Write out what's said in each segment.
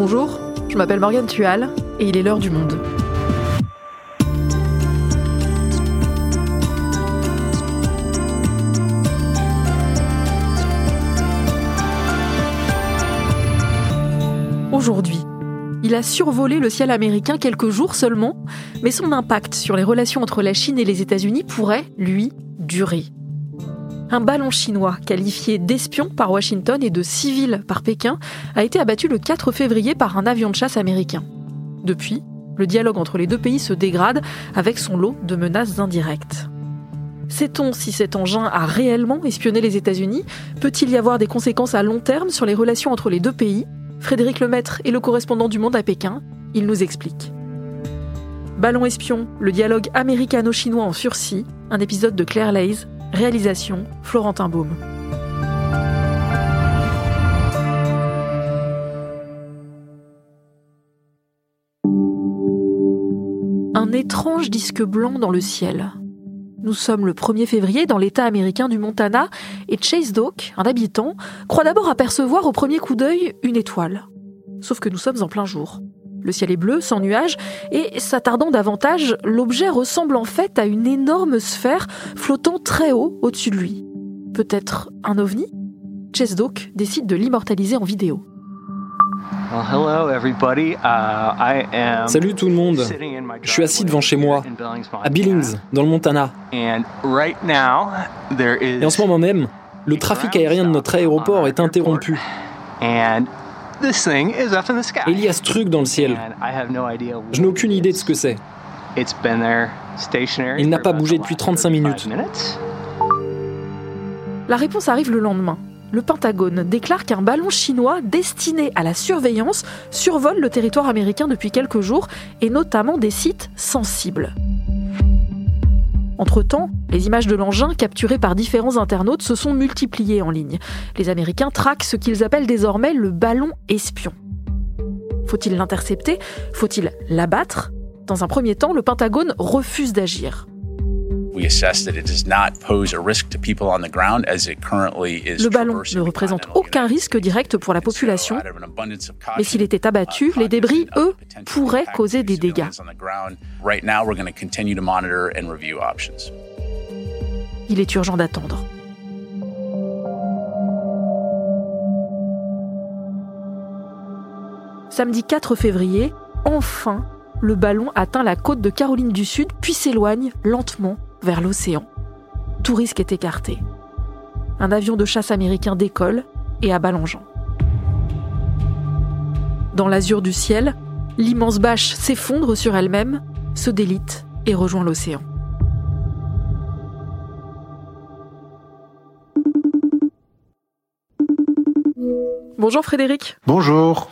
Bonjour, je m'appelle Morgane Tual et il est l'heure du monde. Aujourd'hui, il a survolé le ciel américain quelques jours seulement, mais son impact sur les relations entre la Chine et les États-Unis pourrait, lui, durer. Un ballon chinois, qualifié d'espion par Washington et de civil par Pékin, a été abattu le 4 février par un avion de chasse américain. Depuis, le dialogue entre les deux pays se dégrade avec son lot de menaces indirectes. Sait-on si cet engin a réellement espionné les États-Unis? Peut-il y avoir des conséquences à long terme sur les relations entre les deux pays? Frédéric Lemaître est le correspondant du Monde à Pékin. Il nous explique. Ballon espion, le dialogue américano-chinois en sursis, un épisode de Claire Lays, réalisation Florentin Baume. Un étrange disque blanc dans le ciel. Nous sommes le 1er février dans l'État américain du Montana et Chase Doak, un habitant, croit d'abord apercevoir au premier coup d'œil une étoile. Sauf que nous sommes en plein jour. Le ciel est bleu, sans nuages, et s'attardant davantage, l'objet ressemble en fait à une énorme sphère flottant très haut au-dessus de lui. Peut-être un ovni? Chase Doak décide de l'immortaliser en vidéo. Uh, Salut tout le monde. Je suis assis devant chez moi, à Billings, dans le Montana. Et en ce moment même, le trafic aérien de notre aéroport est interrompu. Et il y a ce truc dans le ciel. Je n'ai aucune idée de ce que c'est. Il n'a pas bougé depuis 35 minutes. La réponse arrive le lendemain le Pentagone déclare qu'un ballon chinois destiné à la surveillance survole le territoire américain depuis quelques jours et notamment des sites sensibles. Entre-temps, les images de l'engin capturées par différents internautes se sont multipliées en ligne. Les Américains traquent ce qu'ils appellent désormais le ballon espion. Faut-il l'intercepter? Faut-il l'abattre? Dans un premier temps, le Pentagone refuse d'agir. Le ballon ne représente aucun risque direct pour la population, mais s'il était abattu, les débris, eux, pourraient causer des dégâts. Il est urgent d'attendre. Samedi 4 février, enfin, le ballon atteint la côte de Caroline du Sud, puis s'éloigne lentement vers l'océan. Tout risque est écarté. Un avion de chasse américain décolle et abat l'engin. Dans l'azur du ciel, l'immense bâche s'effondre sur elle-même, se délite et rejoint l'océan. Bonjour Frédéric. Bonjour.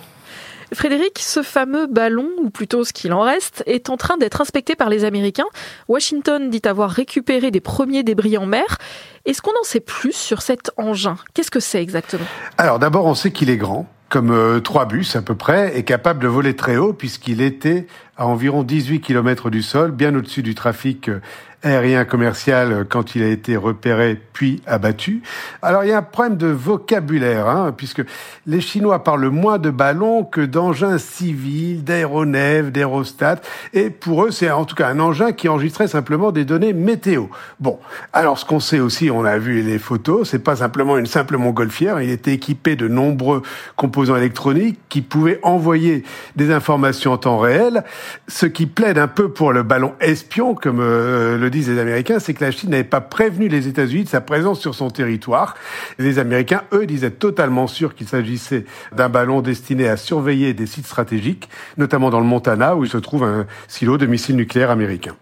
Frédéric, ce fameux ballon, ou plutôt ce qu'il en reste, est en train d'être inspecté par les Américains. Washington dit avoir récupéré des premiers débris en mer. Est-ce qu'on en sait plus sur cet engin? Qu'est-ce que c'est exactement? Alors d'abord, on sait qu'il est grand, comme euh, trois bus à peu près, et capable de voler très haut puisqu'il était à environ 18 km du sol, bien au-dessus du trafic euh, aérien commercial quand il a été repéré puis abattu. Alors il y a un problème de vocabulaire, hein, puisque les Chinois parlent moins de ballons que d'engins civils, d'aéronefs, d'aérostats, et pour eux c'est en tout cas un engin qui enregistrait simplement des données météo. Bon, alors ce qu'on sait aussi, on a vu les photos, c'est pas simplement une simple montgolfière, il était équipé de nombreux composants électroniques qui pouvaient envoyer des informations en temps réel, ce qui plaide un peu pour le ballon espion, comme euh, le les Américains, c'est que la Chine n'avait pas prévenu les États-Unis de sa présence sur son territoire. Les Américains, eux, disaient totalement sûrs qu'il s'agissait d'un ballon destiné à surveiller des sites stratégiques, notamment dans le Montana, où il se trouve un silo de missiles nucléaires américains.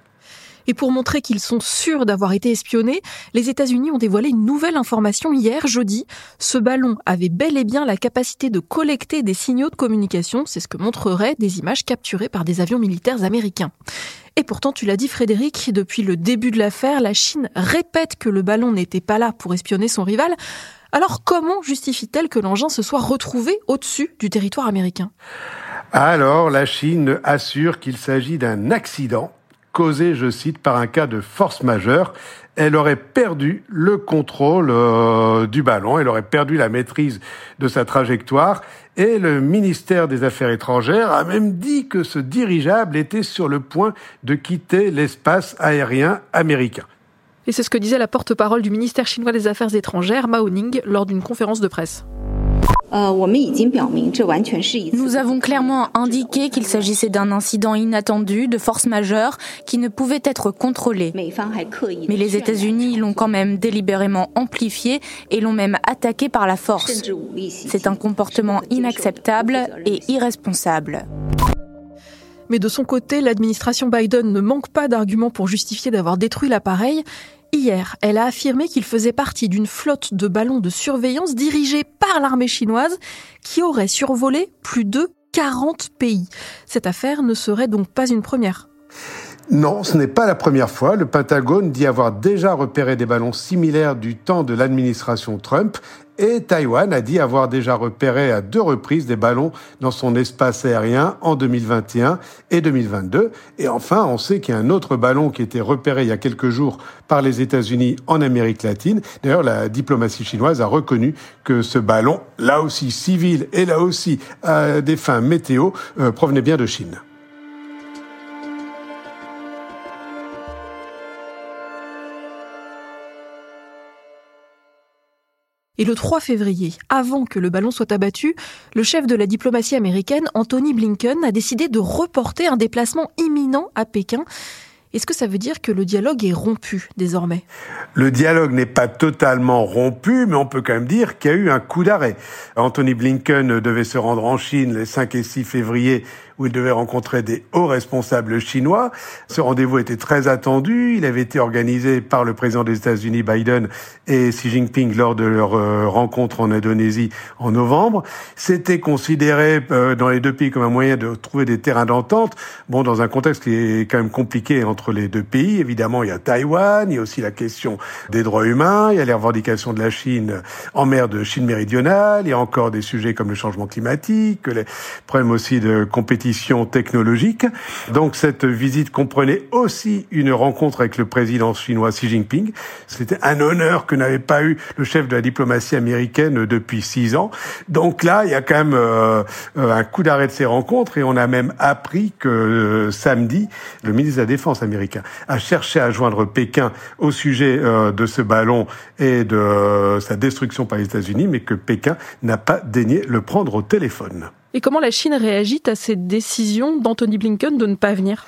Et pour montrer qu'ils sont sûrs d'avoir été espionnés, les États-Unis ont dévoilé une nouvelle information hier, jeudi. Ce ballon avait bel et bien la capacité de collecter des signaux de communication, c'est ce que montreraient des images capturées par des avions militaires américains. Et pourtant, tu l'as dit Frédéric, depuis le début de l'affaire, la Chine répète que le ballon n'était pas là pour espionner son rival. Alors comment justifie-t-elle que l'engin se soit retrouvé au-dessus du territoire américain? Alors la Chine assure qu'il s'agit d'un accident causée, je cite, par un cas de force majeure. Elle aurait perdu le contrôle euh, du ballon, elle aurait perdu la maîtrise de sa trajectoire et le ministère des Affaires étrangères a même dit que ce dirigeable était sur le point de quitter l'espace aérien américain. Et c'est ce que disait la porte-parole du ministère chinois des Affaires étrangères, Mao Ning, lors d'une conférence de presse. Nous avons clairement indiqué qu'il s'agissait d'un incident inattendu, de force majeure, qui ne pouvait être contrôlé. Mais les États-Unis l'ont quand même délibérément amplifié et l'ont même attaqué par la force. C'est un comportement inacceptable et irresponsable. Mais de son côté, l'administration Biden ne manque pas d'arguments pour justifier d'avoir détruit l'appareil. Hier, elle a affirmé qu'il faisait partie d'une flotte de ballons de surveillance dirigée par l'armée chinoise qui aurait survolé plus de 40 pays. Cette affaire ne serait donc pas une première. Non, ce n'est pas la première fois. Le Pentagone dit avoir déjà repéré des ballons similaires du temps de l'administration Trump et Taïwan a dit avoir déjà repéré à deux reprises des ballons dans son espace aérien en 2021 et 2022. Et enfin, on sait qu'il y a un autre ballon qui été repéré il y a quelques jours par les États-Unis en Amérique latine. D'ailleurs, la diplomatie chinoise a reconnu que ce ballon, là aussi civil et là aussi à des fins météo, euh, provenait bien de Chine. Et le 3 février, avant que le ballon soit abattu, le chef de la diplomatie américaine, Anthony Blinken, a décidé de reporter un déplacement imminent à Pékin. Est-ce que ça veut dire que le dialogue est rompu désormais? Le dialogue n'est pas totalement rompu, mais on peut quand même dire qu'il y a eu un coup d'arrêt. Anthony Blinken devait se rendre en Chine les 5 et 6 février où il devait rencontrer des hauts responsables chinois. Ce rendez-vous était très attendu. Il avait été organisé par le président des États-Unis Biden et Xi Jinping lors de leur euh, rencontre en Indonésie en novembre. C'était considéré euh, dans les deux pays comme un moyen de trouver des terrains d'entente. Bon, dans un contexte qui est quand même compliqué entre les deux pays. Évidemment, il y a Taïwan, il y a aussi la question des droits humains, il y a les revendications de la Chine en mer de Chine méridionale, il y a encore des sujets comme le changement climatique, les problèmes aussi de technologique. Donc cette visite comprenait aussi une rencontre avec le président chinois Xi Jinping. C'était un honneur que n'avait pas eu le chef de la diplomatie américaine depuis six ans. Donc là, il y a quand même euh, un coup d'arrêt de ces rencontres et on a même appris que euh, samedi, le ministre de la Défense américain a cherché à joindre Pékin au sujet euh, de ce ballon et de sa destruction par les États-Unis, mais que Pékin n'a pas daigné le prendre au téléphone. Et comment la Chine réagit à cette décision d'Anthony Blinken de ne pas venir?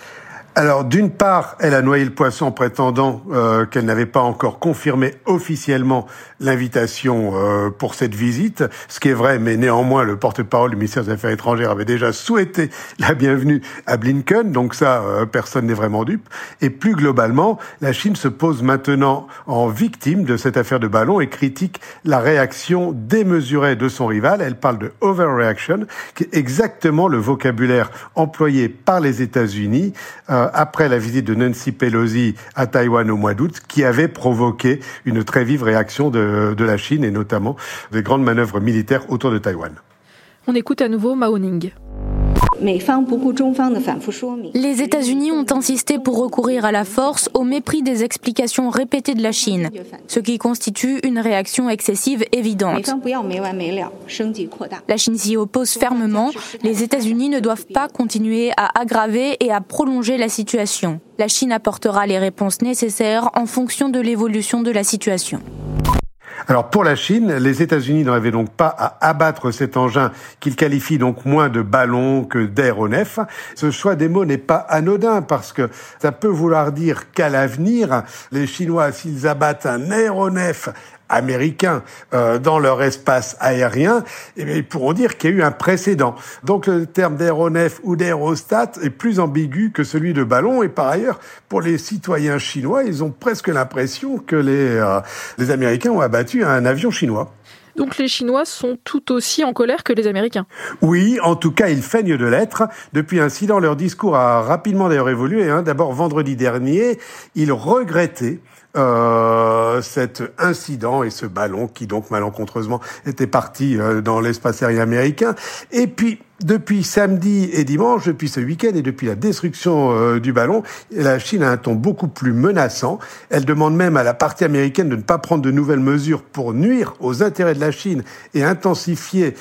Alors, d'une part, elle a noyé le poisson en prétendant euh, qu'elle n'avait pas encore confirmé officiellement l'invitation euh, pour cette visite, ce qui est vrai, mais néanmoins, le porte-parole du ministère des Affaires étrangères avait déjà souhaité la bienvenue à Blinken, donc ça, euh, personne n'est vraiment dupe. Et plus globalement, la Chine se pose maintenant en victime de cette affaire de ballon et critique la réaction démesurée de son rival. Elle parle de overreaction, qui est exactement le vocabulaire employé par les États-Unis euh, après la visite de Nancy Pelosi à Taïwan au mois d'août, qui avait provoqué une très vive réaction de, de la Chine et notamment des grandes manœuvres militaires autour de Taïwan. On écoute à nouveau Mao Ning. Les États-Unis ont insisté pour recourir à la force au mépris des explications répétées de la Chine, ce qui constitue une réaction excessive évidente. La Chine s'y oppose fermement. Les États-Unis ne doivent pas continuer à aggraver et à prolonger la situation. La Chine apportera les réponses nécessaires en fonction de l'évolution de la situation. Alors pour la Chine, les États-Unis n'arrivaient donc pas à abattre cet engin qu'ils qualifient donc moins de ballon que d'aéronef. Ce choix des mots n'est pas anodin parce que ça peut vouloir dire qu'à l'avenir, les Chinois, s'ils abattent un aéronef américains euh, dans leur espace aérien, eh bien, ils pourront dire qu'il y a eu un précédent. Donc le terme d'aéronef ou d'aérostat est plus ambigu que celui de ballon et par ailleurs, pour les citoyens chinois, ils ont presque l'impression que les, euh, les Américains ont abattu un avion chinois. Donc les Chinois sont tout aussi en colère que les Américains. Oui, en tout cas, ils feignent de l'être. Depuis un incident, leur discours a rapidement d'ailleurs évolué. Hein. D'abord, vendredi dernier, ils regrettaient euh, cet incident et ce ballon qui donc malencontreusement était parti euh, dans l'espace aérien américain. Et puis depuis samedi et dimanche, depuis ce week-end et depuis la destruction euh, du ballon, la Chine a un ton beaucoup plus menaçant. Elle demande même à la partie américaine de ne pas prendre de nouvelles mesures pour nuire aux intérêts de la Chine et intensifier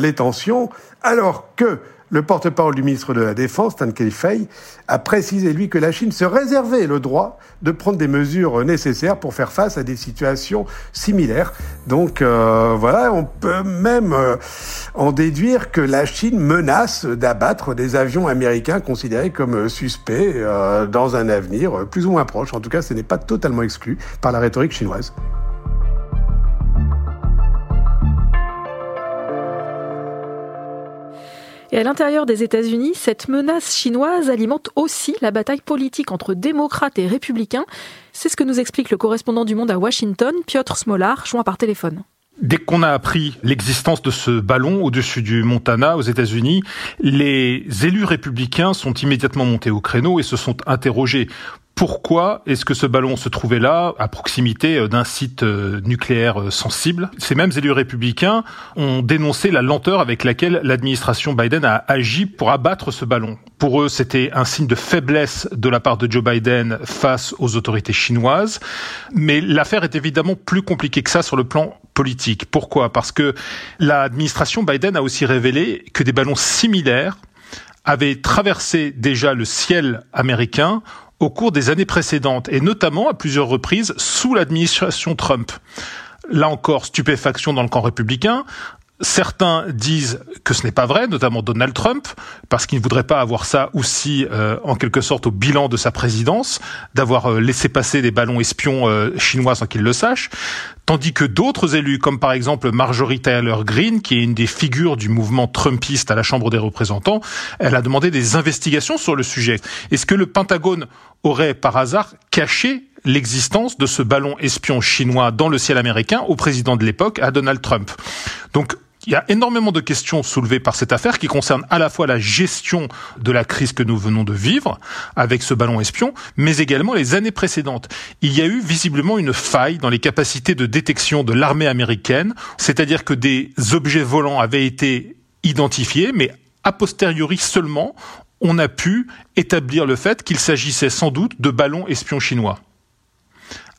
les tensions, alors que le porte-parole du ministre de la Défense, Tan Kei-fei, a précisé, lui, que la Chine se réservait le droit de prendre des mesures nécessaires pour faire face à des situations similaires. Donc euh, voilà, on peut même euh, en déduire que la Chine menace d'abattre des avions américains considérés comme suspects euh, dans un avenir plus ou moins proche. En tout cas, ce n'est pas totalement exclu par la rhétorique chinoise. Et à l'intérieur des États-Unis, cette menace chinoise alimente aussi la bataille politique entre démocrates et républicains. C'est ce que nous explique le correspondant du Monde à Washington, Piotr Smolar, joint par téléphone. Dès qu'on a appris l'existence de ce ballon au-dessus du Montana aux États-Unis, les élus républicains sont immédiatement montés au créneau et se sont interrogés pourquoi est-ce que ce ballon se trouvait là, à proximité euh, d'un site euh, nucléaire euh, sensible? Ces mêmes élus républicains ont dénoncé la lenteur avec laquelle l'administration Biden a agi pour abattre ce ballon. Pour eux, c'était un signe de faiblesse de la part de Joe Biden face aux autorités chinoises. Mais l'affaire est évidemment plus compliquée que ça sur le plan politique. Pourquoi? Parce que l'administration Biden a aussi révélé que des ballons similaires avaient traversé déjà le ciel américain au cours des années précédentes, et notamment à plusieurs reprises sous l'administration Trump. Là encore, stupéfaction dans le camp républicain. Certains disent que ce n'est pas vrai, notamment Donald Trump, parce qu'il ne voudrait pas avoir ça aussi euh, en quelque sorte au bilan de sa présidence, d'avoir euh, laissé passer des ballons espions euh, chinois sans qu'il le sache. Tandis que d'autres élus, comme par exemple Marjorie Taylor Greene, qui est une des figures du mouvement trumpiste à la Chambre des représentants, elle a demandé des investigations sur le sujet. Est-ce que le Pentagone aurait par hasard caché l'existence de ce ballon espion chinois dans le ciel américain au président de l'époque, à Donald Trump? Donc il y a énormément de questions soulevées par cette affaire qui concernent à la fois la gestion de la crise que nous venons de vivre avec ce ballon espion, mais également les années précédentes. Il y a eu visiblement une faille dans les capacités de détection de l'armée américaine, c'est-à-dire que des objets volants avaient été identifiés, mais a posteriori seulement, on a pu établir le fait qu'il s'agissait sans doute de ballons espions chinois.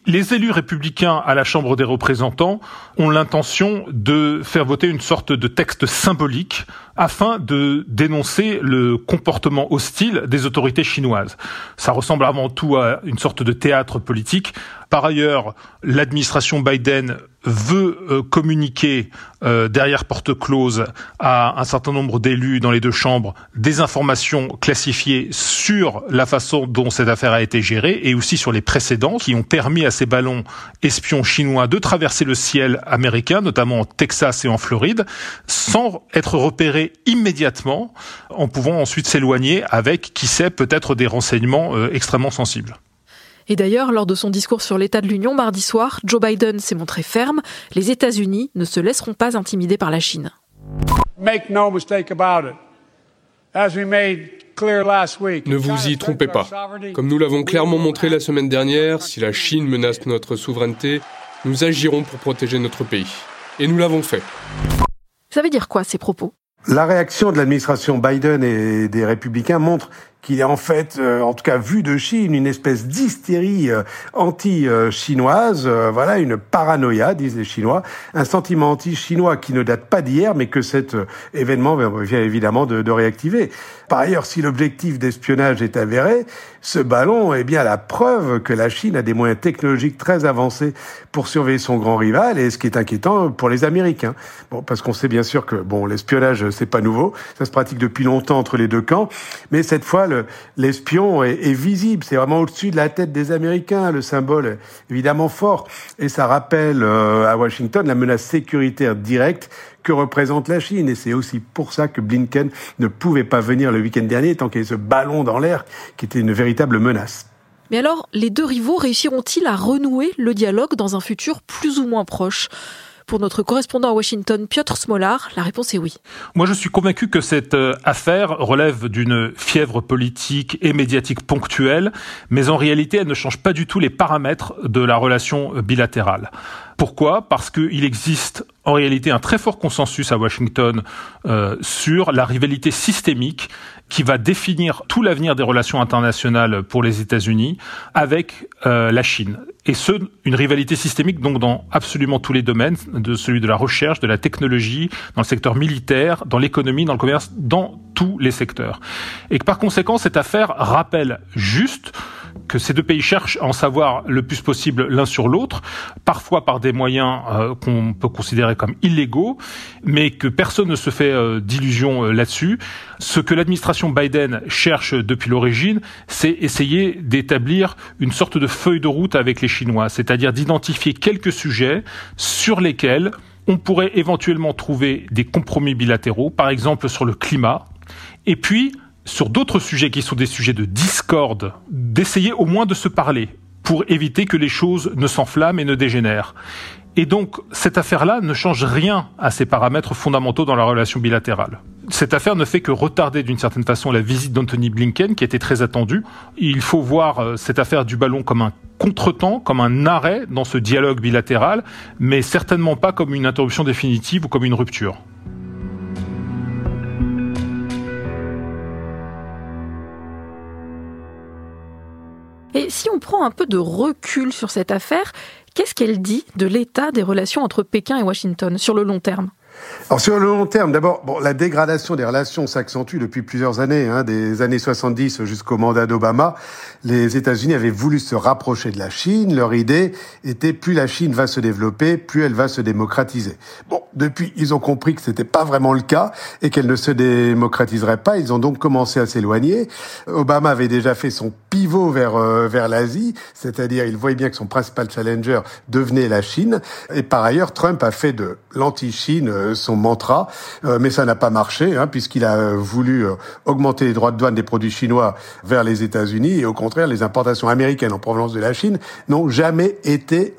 Les élus républicains à la Chambre des représentants ont l'intention de faire voter une sorte de texte symbolique afin de dénoncer le comportement hostile des autorités chinoises. Ça ressemble avant tout à une sorte de théâtre politique. Par ailleurs, l'administration Biden veut euh, communiquer euh, derrière porte close à un certain nombre d'élus dans les deux chambres des informations classifiées sur la façon dont cette affaire a été gérée et aussi sur les précédents qui ont permis à ces ballons espions chinois de traverser le ciel américain, notamment en Texas et en Floride, sans être repérés immédiatement, en pouvant ensuite s'éloigner avec, qui sait, peut-être des renseignements euh, extrêmement sensibles. Et d'ailleurs, lors de son discours sur l'état de l'Union mardi soir, Joe Biden s'est montré ferme. Les États-Unis ne se laisseront pas intimider par la Chine. Ne vous y trompez pas. Comme nous l'avons clairement montré la semaine dernière, si la Chine menace notre souveraineté, nous agirons pour protéger notre pays. Et nous l'avons fait. Ça veut dire quoi ces propos? La réaction de l'administration Biden et des républicains montre qu'il est en fait, euh, en tout cas vu de Chine, une espèce d'hystérie euh, anti-chinoise, euh, voilà, une paranoïa, disent les Chinois, un sentiment anti-chinois qui ne date pas d'hier, mais que cet événement vient évidemment de, de réactiver. Par ailleurs, si l'objectif d'espionnage est avéré, ce ballon est bien la preuve que la Chine a des moyens technologiques très avancés pour surveiller son grand rival, et ce qui est inquiétant pour les Américains. Bon, parce qu'on sait bien sûr que bon, l'espionnage c'est pas nouveau, ça se pratique depuis longtemps entre les deux camps, mais cette fois l'espion est, visible, c'est vraiment au-dessus de la tête des Américains, le symbole évidemment fort, et ça rappelle euh, à Washington la menace sécuritaire directe que représente la Chine. Et c'est aussi pour ça que Blinken ne pouvait pas venir le week-end dernier, tant qu'il y avait ce ballon dans l'air qui était une véritable menace. Mais alors, les deux rivaux réussiront-ils à renouer le dialogue dans un futur plus ou moins proche? Pour notre correspondant à Washington, Piotr Smolar, la réponse est oui. Moi, je suis convaincu que cette euh, affaire relève d'une fièvre politique et médiatique ponctuelle, mais en réalité, elle ne change pas du tout les paramètres de la relation bilatérale. Pourquoi? Parce qu'il existe en réalité un très fort consensus à Washington euh, sur la rivalité systémique qui va définir tout l'avenir des relations internationales pour les États-Unis avec euh, la Chine. Et ce, une rivalité systémique donc dans absolument tous les domaines, de celui de la recherche, de la technologie, dans le secteur militaire, dans l'économie, dans le commerce, dans tous les secteurs. Et que par conséquent, cette affaire rappelle juste que ces deux pays cherchent à en savoir le plus possible l'un sur l'autre, parfois par des moyens euh, qu'on peut considérer comme illégaux, mais que personne ne se fait euh, d'illusions euh, là-dessus. Ce que l'administration Biden cherche depuis l'origine, c'est essayer d'établir une sorte de feuille de route avec les Chinois, c'est-à-dire d'identifier quelques sujets sur lesquels on pourrait éventuellement trouver des compromis bilatéraux, par exemple sur le climat, et puis sur d'autres sujets qui sont des sujets de discorde, d'essayer au moins de se parler pour éviter que les choses ne s'enflamment et ne dégénèrent. Et donc, cette affaire-là ne change rien à ces paramètres fondamentaux dans la relation bilatérale. Cette affaire ne fait que retarder d'une certaine façon la visite d'Anthony Blinken, qui était très attendue. Il faut voir euh, cette affaire du ballon comme un contretemps, comme un arrêt dans ce dialogue bilatéral, mais certainement pas comme une interruption définitive ou comme une rupture. Et si on prend un peu de recul sur cette affaire, qu'est-ce qu'elle dit de l'état des relations entre Pékin et Washington sur le long terme? Alors sur le long terme, d'abord, bon, la dégradation des relations s'accentue depuis plusieurs années, hein, des années 70 jusqu'au mandat d'Obama. Les États-Unis avaient voulu se rapprocher de la Chine. Leur idée était plus la Chine va se développer, plus elle va se démocratiser. Bon, depuis, ils ont compris que c'était pas vraiment le cas et qu'elle ne se démocratiserait pas. Ils ont donc commencé à s'éloigner. Obama avait déjà fait son pivot vers euh, vers l'Asie, c'est-à-dire il voyait bien que son principal challenger devenait la Chine. Et par ailleurs, Trump a fait de l'anti-Chine euh, son mantra, euh, mais ça n'a pas marché, hein, puisqu'il a voulu euh, augmenter les droits de douane des produits chinois vers les États-Unis, et au contraire, les importations américaines en provenance de la Chine n'ont jamais été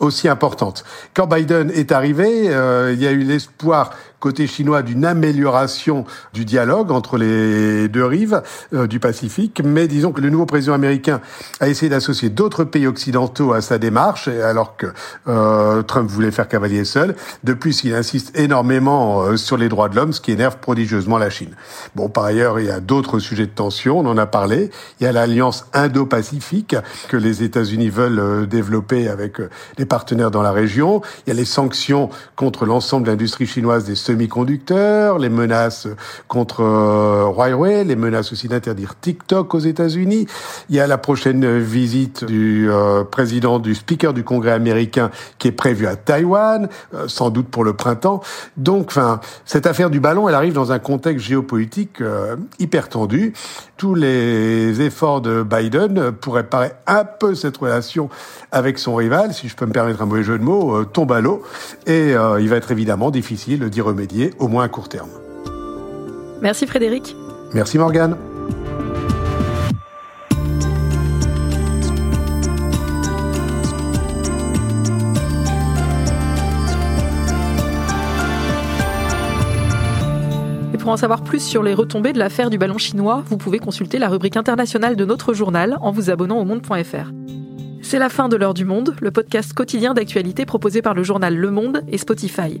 aussi importantes. Quand Biden est arrivé, il y a eu l'espoir côté chinois d'une amélioration du dialogue entre les deux rives euh, du Pacifique. Mais disons que le nouveau président américain a essayé d'associer d'autres pays occidentaux à sa démarche, alors que euh, Trump voulait faire cavalier seul. De plus, il insiste énormément euh, sur les droits de l'homme, ce qui énerve prodigieusement la Chine. Bon, par ailleurs, il y a d'autres sujets de tension, on en a parlé. Il y a l'alliance Indo-Pacifique que les États-Unis veulent développer avec les partenaires dans la région. Il y a les sanctions contre l'ensemble de l'industrie chinoise des semi-conducteurs, les menaces contre euh, Huawei, les menaces aussi d'interdire TikTok aux États-Unis. Il y a la prochaine visite du euh, président du speaker du Congrès américain qui est prévue à Taïwan, euh, sans doute pour le printemps. Donc, enfin, cette affaire du ballon, elle arrive dans un contexte géopolitique hyper tendu. Tous les efforts de Biden pourraient parer un peu cette relation avec son rival, si je peux me permettre un mauvais jeu de mots, tombe à l'eau. Et il va être évidemment difficile d'y au moins à court terme. Merci Frédéric. Merci Morgane. Et pour en savoir plus sur les retombées de l'affaire du ballon chinois, vous pouvez consulter la rubrique internationale de notre journal en vous abonnant au monde.fr. C'est la fin de l'heure du monde, le podcast quotidien d'actualité proposé par le journal Le Monde et Spotify.